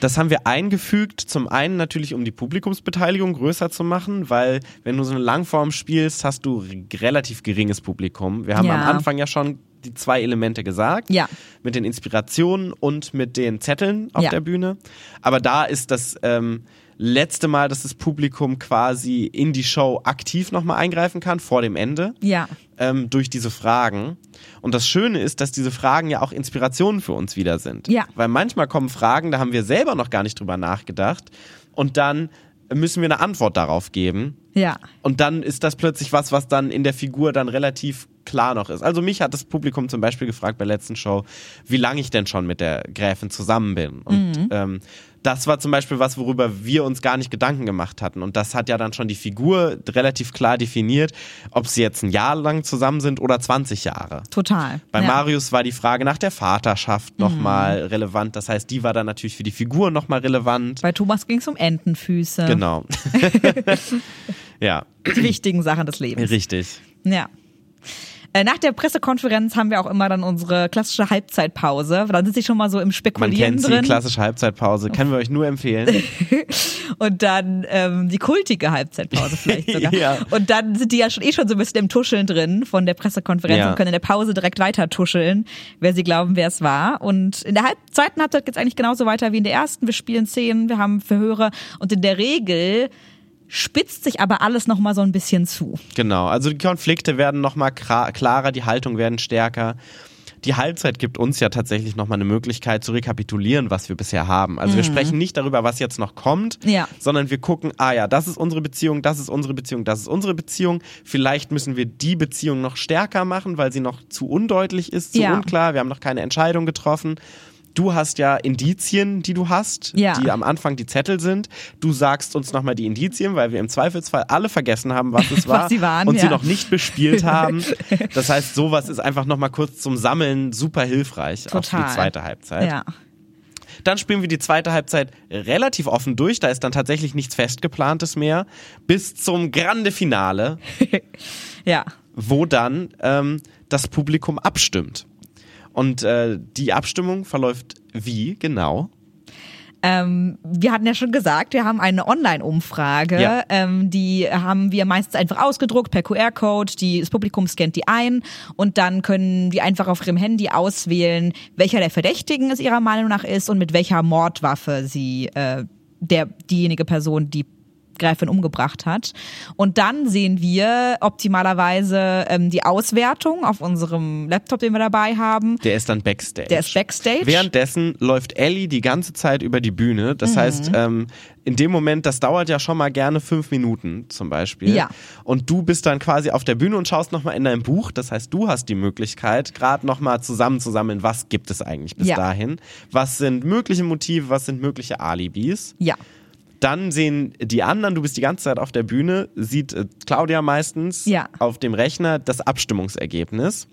Das haben wir eingefügt, zum einen natürlich, um die Publikumsbeteiligung größer zu machen, weil wenn du so eine Langform spielst, hast du relativ geringes Publikum. Wir haben ja. am Anfang ja schon die zwei Elemente gesagt. Ja. Mit den Inspirationen und mit den Zetteln auf ja. der Bühne. Aber da ist das ähm, letzte Mal, dass das Publikum quasi in die Show aktiv nochmal eingreifen kann, vor dem Ende. Ja. Ähm, durch diese Fragen. Und das Schöne ist, dass diese Fragen ja auch Inspirationen für uns wieder sind. Ja. Weil manchmal kommen Fragen, da haben wir selber noch gar nicht drüber nachgedacht. Und dann müssen wir eine Antwort darauf geben. Ja. Und dann ist das plötzlich was, was dann in der Figur dann relativ klar noch ist. Also mich hat das Publikum zum Beispiel gefragt bei der letzten Show, wie lange ich denn schon mit der Gräfin zusammen bin. Und mhm. ähm, das war zum Beispiel was, worüber wir uns gar nicht Gedanken gemacht hatten. Und das hat ja dann schon die Figur relativ klar definiert, ob sie jetzt ein Jahr lang zusammen sind oder 20 Jahre. Total. Bei ja. Marius war die Frage nach der Vaterschaft nochmal mhm. relevant. Das heißt, die war dann natürlich für die Figur nochmal relevant. Bei Thomas ging es um Entenfüße. Genau. ja. Die wichtigen Sachen des Lebens. Richtig. Ja. Äh, nach der Pressekonferenz haben wir auch immer dann unsere klassische Halbzeitpause. Dann sitze ich schon mal so im Spekulieren Man kennt drin. die klassische Halbzeitpause, können wir euch nur empfehlen. und dann ähm, die kultige Halbzeitpause vielleicht sogar. ja. Und dann sind die ja schon eh schon so ein bisschen im Tuscheln drin von der Pressekonferenz ja. und können in der Pause direkt weiter tuscheln, wer sie glauben, wer es war. Und in der Halb zweiten Halbzeit geht es eigentlich genauso weiter wie in der ersten. Wir spielen Szenen, wir haben Verhöre und in der Regel spitzt sich aber alles noch mal so ein bisschen zu. Genau, also die Konflikte werden noch mal klarer, die Haltung werden stärker. Die Halbzeit gibt uns ja tatsächlich noch mal eine Möglichkeit zu rekapitulieren, was wir bisher haben. Also mhm. wir sprechen nicht darüber, was jetzt noch kommt, ja. sondern wir gucken, ah ja, das ist unsere Beziehung, das ist unsere Beziehung, das ist unsere Beziehung. Vielleicht müssen wir die Beziehung noch stärker machen, weil sie noch zu undeutlich ist, zu ja. unklar. Wir haben noch keine Entscheidung getroffen. Du hast ja Indizien, die du hast, ja. die am Anfang die Zettel sind. Du sagst uns nochmal die Indizien, weil wir im Zweifelsfall alle vergessen haben, was es war was sie waren, und ja. sie noch nicht bespielt haben. Das heißt, sowas ist einfach nochmal kurz zum Sammeln super hilfreich Total. auch für die zweite Halbzeit. Ja. Dann spielen wir die zweite Halbzeit relativ offen durch. Da ist dann tatsächlich nichts Festgeplantes mehr. Bis zum Grande Finale. ja. Wo dann ähm, das Publikum abstimmt. Und äh, die Abstimmung verläuft wie genau? Ähm, wir hatten ja schon gesagt, wir haben eine Online-Umfrage. Ja. Ähm, die haben wir meistens einfach ausgedruckt per QR-Code. Das Publikum scannt die ein und dann können die einfach auf ihrem Handy auswählen, welcher der Verdächtigen es ihrer Meinung nach ist und mit welcher Mordwaffe sie äh, der diejenige Person, die Gräfin umgebracht hat. Und dann sehen wir optimalerweise ähm, die Auswertung auf unserem Laptop, den wir dabei haben. Der ist dann Backstage. Der ist Backstage. Währenddessen läuft Ellie die ganze Zeit über die Bühne. Das mhm. heißt, ähm, in dem Moment, das dauert ja schon mal gerne fünf Minuten zum Beispiel. Ja. Und du bist dann quasi auf der Bühne und schaust nochmal in dein Buch. Das heißt, du hast die Möglichkeit, gerade nochmal zusammenzusammeln, was gibt es eigentlich bis ja. dahin? Was sind mögliche Motive, was sind mögliche Alibis? Ja. Dann sehen die anderen, du bist die ganze Zeit auf der Bühne, sieht äh, Claudia meistens ja. auf dem Rechner das Abstimmungsergebnis.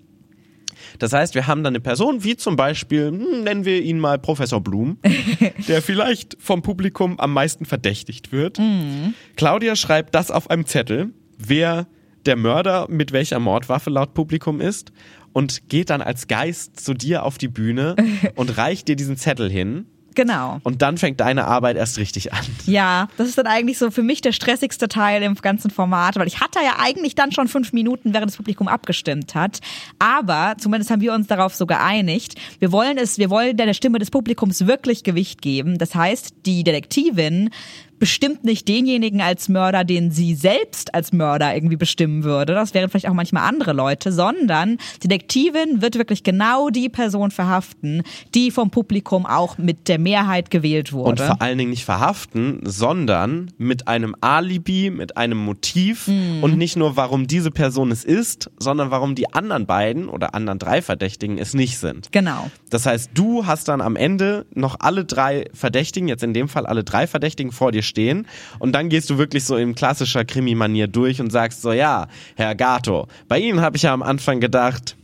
Das heißt, wir haben dann eine Person, wie zum Beispiel, hm, nennen wir ihn mal Professor Blum, der vielleicht vom Publikum am meisten verdächtigt wird. Mhm. Claudia schreibt das auf einem Zettel, wer der Mörder mit welcher Mordwaffe laut Publikum ist und geht dann als Geist zu dir auf die Bühne und reicht dir diesen Zettel hin Genau. Und dann fängt deine Arbeit erst richtig an. Ja, das ist dann eigentlich so für mich der stressigste Teil im ganzen Format, weil ich hatte ja eigentlich dann schon fünf Minuten, während das Publikum abgestimmt hat. Aber zumindest haben wir uns darauf so geeinigt. Wir wollen es, wir wollen der Stimme des Publikums wirklich Gewicht geben. Das heißt, die Detektivin bestimmt nicht denjenigen als Mörder, den sie selbst als Mörder irgendwie bestimmen würde. Das wären vielleicht auch manchmal andere Leute, sondern Detektivin wird wirklich genau die Person verhaften, die vom Publikum auch mit der Mehrheit gewählt wurde. Und vor allen Dingen nicht verhaften, sondern mit einem Alibi, mit einem Motiv Mhm. und nicht nur, warum diese Person es ist, sondern warum die anderen beiden oder anderen drei Verdächtigen es nicht sind. genau. Das heißt, du hast dann am Ende noch alle drei Verdächtigen, jetzt in dem Fall alle drei Verdächtigen vor dir stehen und dann gehst du wirklich so in klassischer Krimi-Manier durch und sagst so, ja, Herr Gato, bei Ihnen habe ich ja am Anfang gedacht,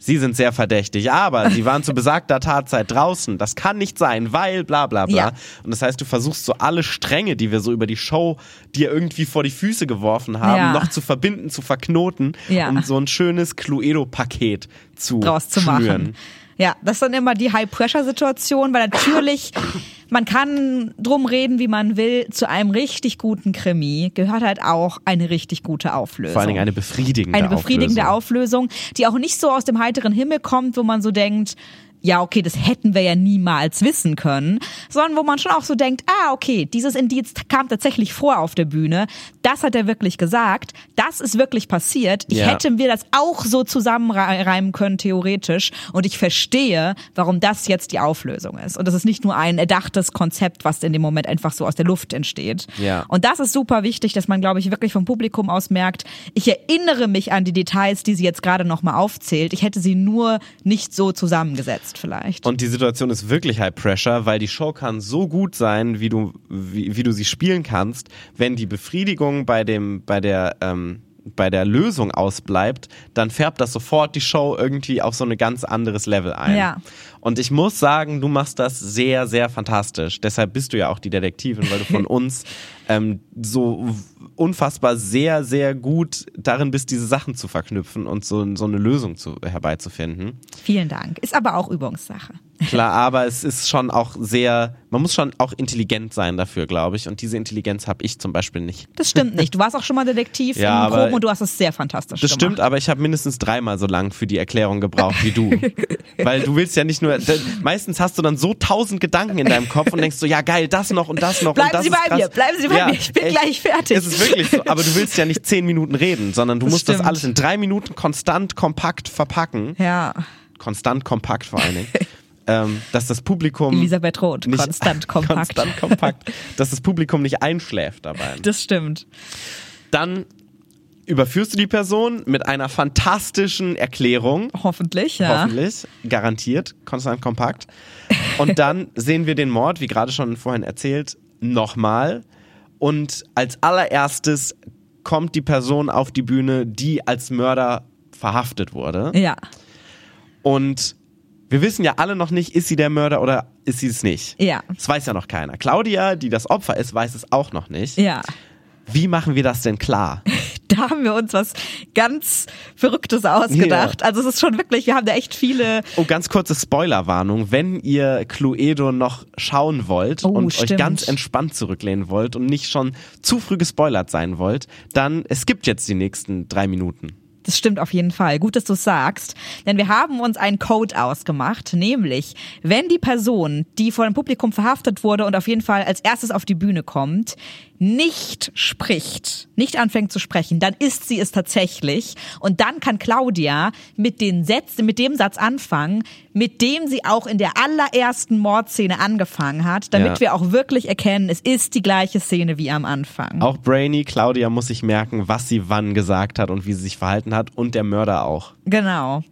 Sie sind sehr verdächtig, aber Sie waren zu besagter Tatzeit draußen. Das kann nicht sein, weil bla bla bla. Ja. Und das heißt, du versuchst so alle Stränge, die wir so über die Show dir irgendwie vor die Füße geworfen haben, Ja. noch zu verbinden, zu verknoten, Ja. um so ein schönes Cluedo-Paket zu draus zu schnüren. machen. Ja, das ist dann immer die High-Pressure-Situation, weil natürlich, man kann drum reden, wie man will, zu einem richtig guten Krimi gehört halt auch eine richtig gute Auflösung. Vor allen Dingen eine befriedigende eine befriedigende Auflösung. Auflösung, die auch nicht so aus dem heiteren Himmel kommt, wo man so denkt, ja, okay, das hätten wir ja niemals wissen können, sondern wo man schon auch so denkt, ah, okay, dieses Indiz kam tatsächlich vor auf der Bühne, das hat er wirklich gesagt, das ist wirklich passiert, ich Ja. hätte mir das auch so zusammenreimen können, theoretisch, und ich verstehe, warum das jetzt die Auflösung ist. Und das ist nicht nur ein erdachtes Konzept, was in dem Moment einfach so aus der Luft entsteht. Ja. Und das ist super wichtig, dass man, glaube ich, wirklich vom Publikum aus merkt, ich erinnere mich an die Details, die sie jetzt gerade nochmal aufzählt. Ich hätte sie nur nicht so zusammengesetzt vielleicht. Und die Situation ist wirklich High Pressure, weil die Show kann so gut sein, wie du, wie, wie du sie spielen kannst, wenn die Befriedigung bei dem, bei der, ähm, bei der Lösung ausbleibt, dann färbt das sofort die Show irgendwie auf so ein ganz anderes Level ein. Ja. Und ich muss sagen, du machst das sehr, sehr fantastisch. Deshalb bist du ja auch die Detektivin, weil du von uns ähm, so unfassbar sehr, sehr gut darin bist, diese Sachen zu verknüpfen und so, so eine Lösung zu, herbeizufinden. Vielen Dank. Ist aber auch Übungssache. Klar, aber es ist schon auch sehr, man muss schon auch intelligent sein dafür, glaube ich. Und diese Intelligenz habe ich zum Beispiel nicht. Das stimmt nicht. Du warst auch schon mal Detektiv Ja, im Proben und du hast es sehr fantastisch Das gemacht. stimmt, aber ich habe mindestens dreimal so lang für die Erklärung gebraucht wie du. Weil du willst ja nicht nur, d- meistens hast du dann so tausend Gedanken in deinem Kopf und denkst so, ja geil, das noch und das noch Bleiben und das Sie ist bei krass. mir, bleiben Sie bei mir, ich bin gleich fertig. Es ist wirklich so, aber du willst ja nicht zehn Minuten reden, sondern du Das musst das stimmt. alles in drei Minuten konstant kompakt verpacken. Ja, Konstant kompakt vor allen Dingen. ähm, dass das Publikum Elisabeth Roth, nicht, konstant kompakt. konstant kompakt, dass das Publikum nicht einschläft dabei. Das stimmt. Dann überführst du die Person mit einer fantastischen Erklärung, Hoffentlich, ja. hoffentlich, garantiert, konstant kompakt. Und dann sehen wir den Mord, wie gerade schon vorhin erzählt, nochmal. Und als allererstes kommt die Person auf die Bühne, die als Mörder verhaftet wurde. Ja. Und wir wissen ja alle noch nicht, ist sie der Mörder oder ist sie es nicht. Ja. Das weiß ja noch keiner. Claudia, die das Opfer ist, weiß es auch noch nicht. Ja. Wie machen wir das denn klar? Da haben wir uns was ganz Verrücktes ausgedacht. Also es ist schon wirklich, wir haben da echt viele. Oh, ganz kurze Spoilerwarnung. Wenn ihr Cluedo noch schauen wollt Oh, und euch stimmt. ganz entspannt zurücklehnen wollt und nicht schon zu früh gespoilert sein wollt, dann es gibt jetzt die nächsten drei Minuten. Das stimmt auf jeden Fall. Gut, dass du sagst. Denn wir haben uns einen Code ausgemacht, nämlich, wenn die Person, die vor dem Publikum verhaftet wurde und auf jeden Fall als erstes auf die Bühne kommt, nicht spricht, nicht anfängt zu sprechen, dann ist sie es tatsächlich. Und dann kann Claudia mit den Sätzen, mit dem Satz anfangen, mit dem sie auch in der allerersten Mordszene angefangen hat, damit Ja. wir auch wirklich erkennen, es ist die gleiche Szene wie am Anfang. Auch Brainy, Claudia muss sich merken, was sie wann gesagt hat und wie sie sich verhalten hat und der Mörder auch. Genau.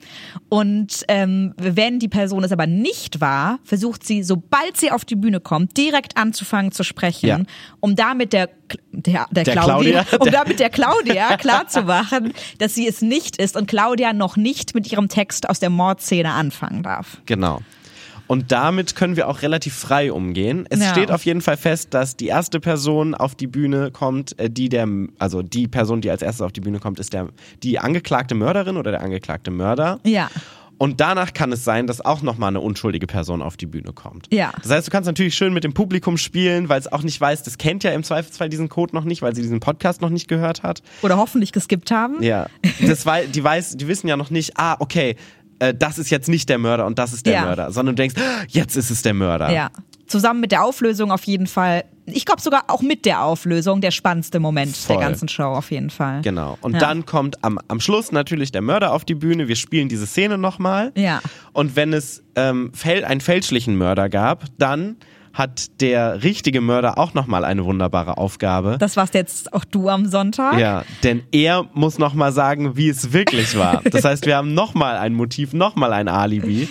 Und ähm, wenn die Person es aber nicht war, versucht sie, sobald sie auf die Bühne kommt, direkt anzufangen zu sprechen, Ja. um damit der, der, der, Der Claudia, Claudia, um damit der Claudia klarzumachen, dass sie es nicht ist und Claudia noch nicht mit ihrem Text aus der Mordszene anfangen darf. Genau. Und damit können wir auch relativ frei umgehen. Es Ja. steht auf jeden Fall fest, dass die erste Person auf die Bühne kommt, äh, die der, also die Person, die als erstes auf die Bühne kommt, ist der, die angeklagte Mörderin oder der angeklagte Mörder. Ja. Und danach kann es sein, dass auch nochmal eine unschuldige Person auf die Bühne kommt. Ja. Das heißt, du kannst natürlich schön mit dem Publikum spielen, weil es auch nicht weiß, das kennt ja im Zweifelsfall diesen Code noch nicht, weil sie diesen Podcast noch nicht gehört hat. Oder hoffentlich geskippt haben. Ja. Das wei die, weiß, die wissen ja noch nicht, ah, okay, äh, das ist jetzt nicht der Mörder und das ist der Ja. Mörder, sondern du denkst, jetzt ist es der Mörder. Ja. Zusammen mit der Auflösung auf jeden Fall. Ich glaube sogar auch mit der Auflösung der spannendste Moment Voll. der ganzen Show auf jeden Fall. Genau. Und Ja. dann kommt am, am Schluss natürlich der Mörder auf die Bühne. Wir spielen diese Szene nochmal. Ja. Und wenn es ähm, einen fälschlichen Mörder gab, dann hat der richtige Mörder auch nochmal eine wunderbare Aufgabe. Das warst jetzt auch du am Sonntag. Ja, denn er muss nochmal sagen, wie es wirklich war. Das heißt, wir haben nochmal ein Motiv, nochmal ein Alibi,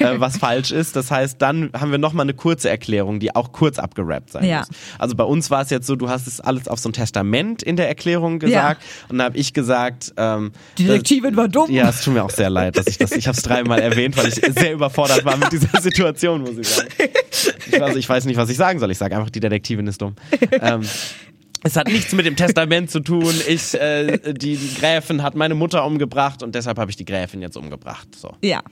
äh, was falsch ist. Das heißt, dann haben wir nochmal eine kurze Erklärung, die auch kurz abgerappt sein Ja. muss. Also bei uns war es jetzt so, du hast es alles auf so ein Testament in der Erklärung gesagt und dann habe ich gesagt, ähm, Die Detektivin war dumm. ja, es tut mir auch sehr leid, dass ich das, ich habe es dreimal erwähnt, weil ich sehr überfordert war mit dieser Situation, muss ich sagen. Ich, also, ich weiß nicht, was ich sagen soll. Ich sage einfach, die Detektivin ist dumm. Ähm, es hat nichts mit dem Testament zu tun. Ich, äh, die, die Gräfin hat meine Mutter umgebracht und deshalb habe ich die Gräfin jetzt umgebracht. So. Ja.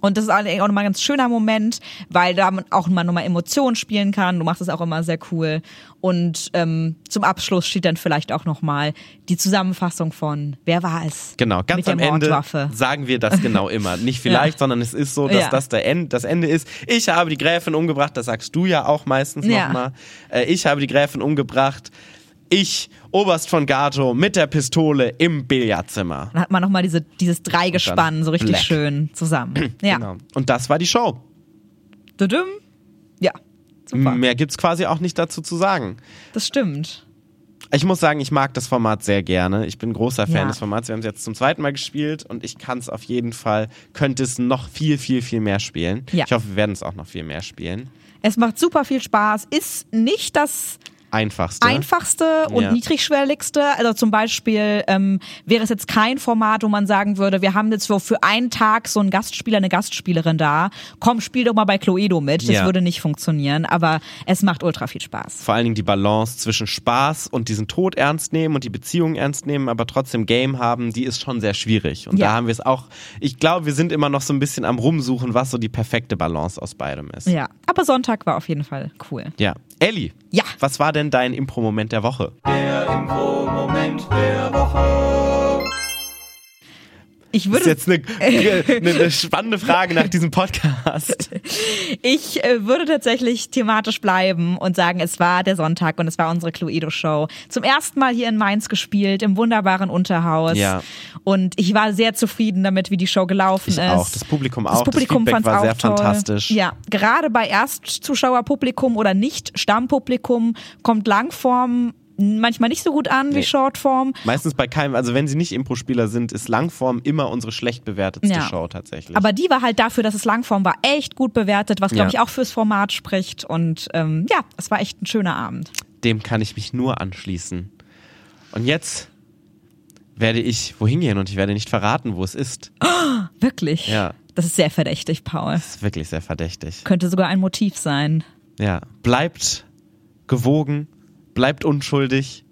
Und das ist eigentlich auch nochmal ein ganz schöner Moment, weil da auch mal nochmal Emotionen spielen kann. Du machst es auch immer sehr cool. Und ähm, zum Abschluss steht dann vielleicht auch nochmal die Zusammenfassung von Wer war es? Genau, ganz Mit am Ende sagen wir das genau immer. Nicht vielleicht, sondern es ist so, dass Ja. das der End, das Ende ist. Ich habe die Gräfin umgebracht, das sagst du ja auch meistens Ja. nochmal. Äh, ich habe die Gräfin umgebracht. Ich, Oberst von Gato, mit der Pistole im Billardzimmer. Dann hat man nochmal diese, dieses Dreigespann so richtig Black. schön zusammen. Ja. Genau. Und das war die Show. Tudum. Ja. Super. Mehr gibt's quasi auch nicht dazu zu sagen. Das stimmt. Ich muss sagen, ich mag das Format sehr gerne. Ich bin großer Fan Ja. des Formats. Wir haben es jetzt zum zweiten Mal gespielt und ich kann es auf jeden Fall, könnte es noch viel, viel, viel mehr spielen. Ja. Ich hoffe, wir werden es auch noch viel mehr spielen. Es macht super viel Spaß. Ist nicht das Einfachste. einfachste und Ja. niedrigschwelligste. Also zum Beispiel ähm, wäre es jetzt kein Format, wo man sagen würde, wir haben jetzt für einen Tag so einen Gastspieler, eine Gastspielerin da. Komm, spiel doch mal bei Cluedo mit. Das Ja. würde nicht funktionieren, aber es macht ultra viel Spaß. Vor allen Dingen die Balance zwischen Spaß und diesen Tod ernst nehmen und die Beziehung ernst nehmen, aber trotzdem Game haben, die ist schon sehr schwierig. Und Ja. da haben wir es auch, ich glaube, wir sind immer noch so ein bisschen am Rumsuchen, was so die perfekte Balance aus beidem ist. Ja, aber Sonntag war auf jeden Fall cool. Ja. Elli, Ja. was war denn dein Impro-Moment der Woche? Der Impro-Moment der Woche. Ich Das ist würde, jetzt eine, eine, spannende Frage nach diesem Podcast. ich äh, würde tatsächlich thematisch bleiben und sagen, es war der Sonntag und es war unsere Cluedo-Show. Zum ersten Mal hier in Mainz gespielt, im wunderbaren Unterhaus. Ja. Und ich war sehr zufrieden damit, wie die Show gelaufen Ich ist. auch, das Publikum Das auch, das Publikum fand's war auch sehr toll. fantastisch. Ja, gerade bei Erstzuschauerpublikum oder nicht Stammpublikum kommt Langform manchmal nicht so gut an wie Nee. Shortform. Meistens bei keinem, also wenn sie nicht Impro-Spieler sind, ist Langform immer unsere schlecht bewertetste Ja. Show tatsächlich. Aber die war halt dafür, dass es Langform war, echt gut bewertet, was glaube Ja. ich auch fürs Format spricht. Und ähm, ja, es war echt ein schöner Abend. Dem kann ich mich nur anschließen. Und jetzt werde ich wohin gehen und ich werde nicht verraten, wo es ist. Wirklich. Ja. Das ist sehr verdächtig, Paul. Das ist wirklich sehr verdächtig. Könnte sogar ein Motiv sein. Ja. Bleibt gewogen, bleibt unschuldig.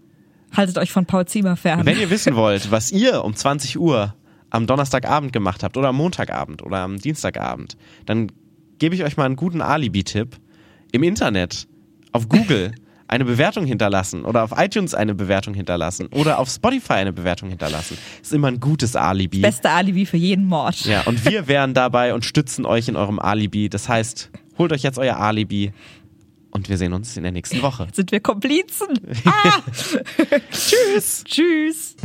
Haltet euch von Paul Ziemer fern. Wenn ihr wissen wollt, was ihr um 20 Uhr am Donnerstagabend gemacht habt oder am Montagabend oder am Dienstagabend, dann gebe ich euch mal einen guten Alibi-Tipp. Im Internet, auf Google eine Bewertung hinterlassen oder auf iTunes eine Bewertung hinterlassen oder auf Spotify eine Bewertung hinterlassen. Ist immer ein gutes Alibi. Beste Alibi für jeden Mord. Ja, und wir wären dabei und stützen euch in eurem Alibi. Das heißt, holt euch jetzt euer Alibi und wir sehen uns in der nächsten Woche. Sind wir Komplizen? Ah! Tschüss! Tschüss.